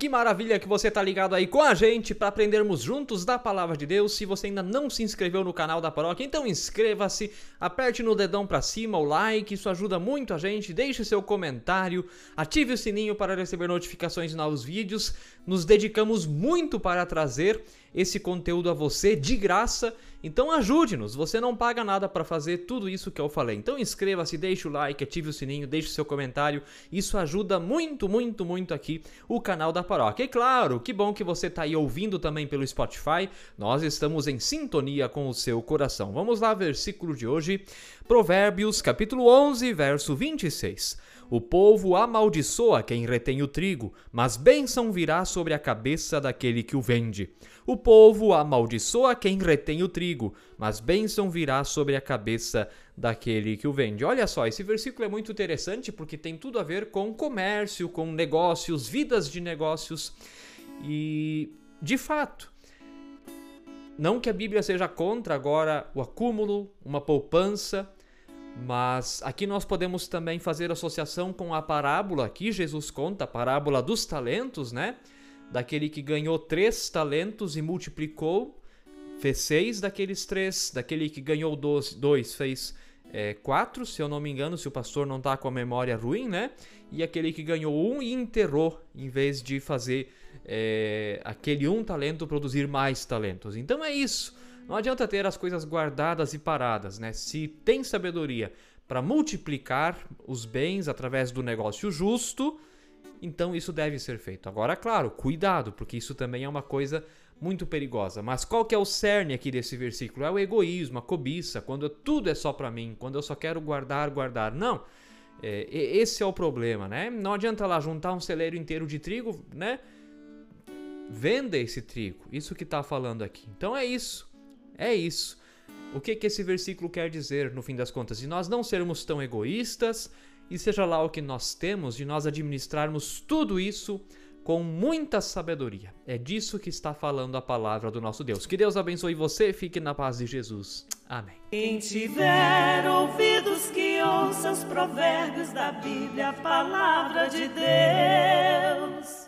Que maravilha que você tá ligado aí com a gente para aprendermos juntos da palavra de Deus. Se você ainda não se inscreveu no canal da paróquia, então inscreva-se, aperte no dedão para cima o like, isso ajuda muito a gente. Deixe seu comentário, ative o sininho para receber notificações de novos vídeos. Nos dedicamos muito para trazer esse conteúdo a você de graça. Então ajude-nos, você não paga nada para fazer tudo isso que eu falei. Então inscreva-se, deixe o like, ative o sininho, deixe o seu comentário. Isso ajuda muito, muito, muito aqui o canal da paróquia. E claro, que bom que você está aí ouvindo também pelo Spotify. Nós estamos em sintonia com o seu coração. Vamos lá, versículo de hoje, Provérbios, capítulo 11, verso 26. O povo amaldiçoa quem retém o trigo, mas bênção virá sobre a cabeça daquele que o vende. O povo amaldiçoa quem retém o trigo, mas bênção virá sobre a cabeça daquele que o vende. Olha só, esse versículo é muito interessante porque tem tudo a ver com comércio, com negócios, vidas de negócios. E, de fato, não que a Bíblia seja contra agora o acúmulo, uma poupança, mas aqui nós podemos também fazer associação com a parábola que Jesus conta, a parábola dos talentos, né? Daquele que ganhou três talentos e multiplicou, fez seis daqueles três, daquele que ganhou dois, dois fez é, quatro, se eu não me engano, se o pastor não está com a memória ruim, né? E aquele que ganhou um e enterrou, em vez de fazer é, aquele um talento produzir mais talentos. Então é isso. Não adianta ter as coisas guardadas e paradas, né? Se tem sabedoria para multiplicar os bens através do negócio justo, então isso deve ser feito. Agora, claro, cuidado, porque isso também é uma coisa muito perigosa. Mas qual que é o cerne aqui desse versículo? É o egoísmo, a cobiça, quando tudo é só para mim, quando eu só quero guardar, guardar. Não. É, esse é o problema, né? Não adianta lá juntar um celeiro inteiro de trigo, né? Venda esse trigo. Isso que está falando aqui. Então é isso. É isso. O que, que esse versículo quer dizer, no fim das contas? De nós não sermos tão egoístas e seja lá o que nós temos, de nós administrarmos tudo isso com muita sabedoria. É disso que está falando a palavra do nosso Deus. Que Deus abençoe você, fique na paz de Jesus. Amém. Quem tiver ouvidos que ouça os provérbios da Bíblia, a palavra de Deus.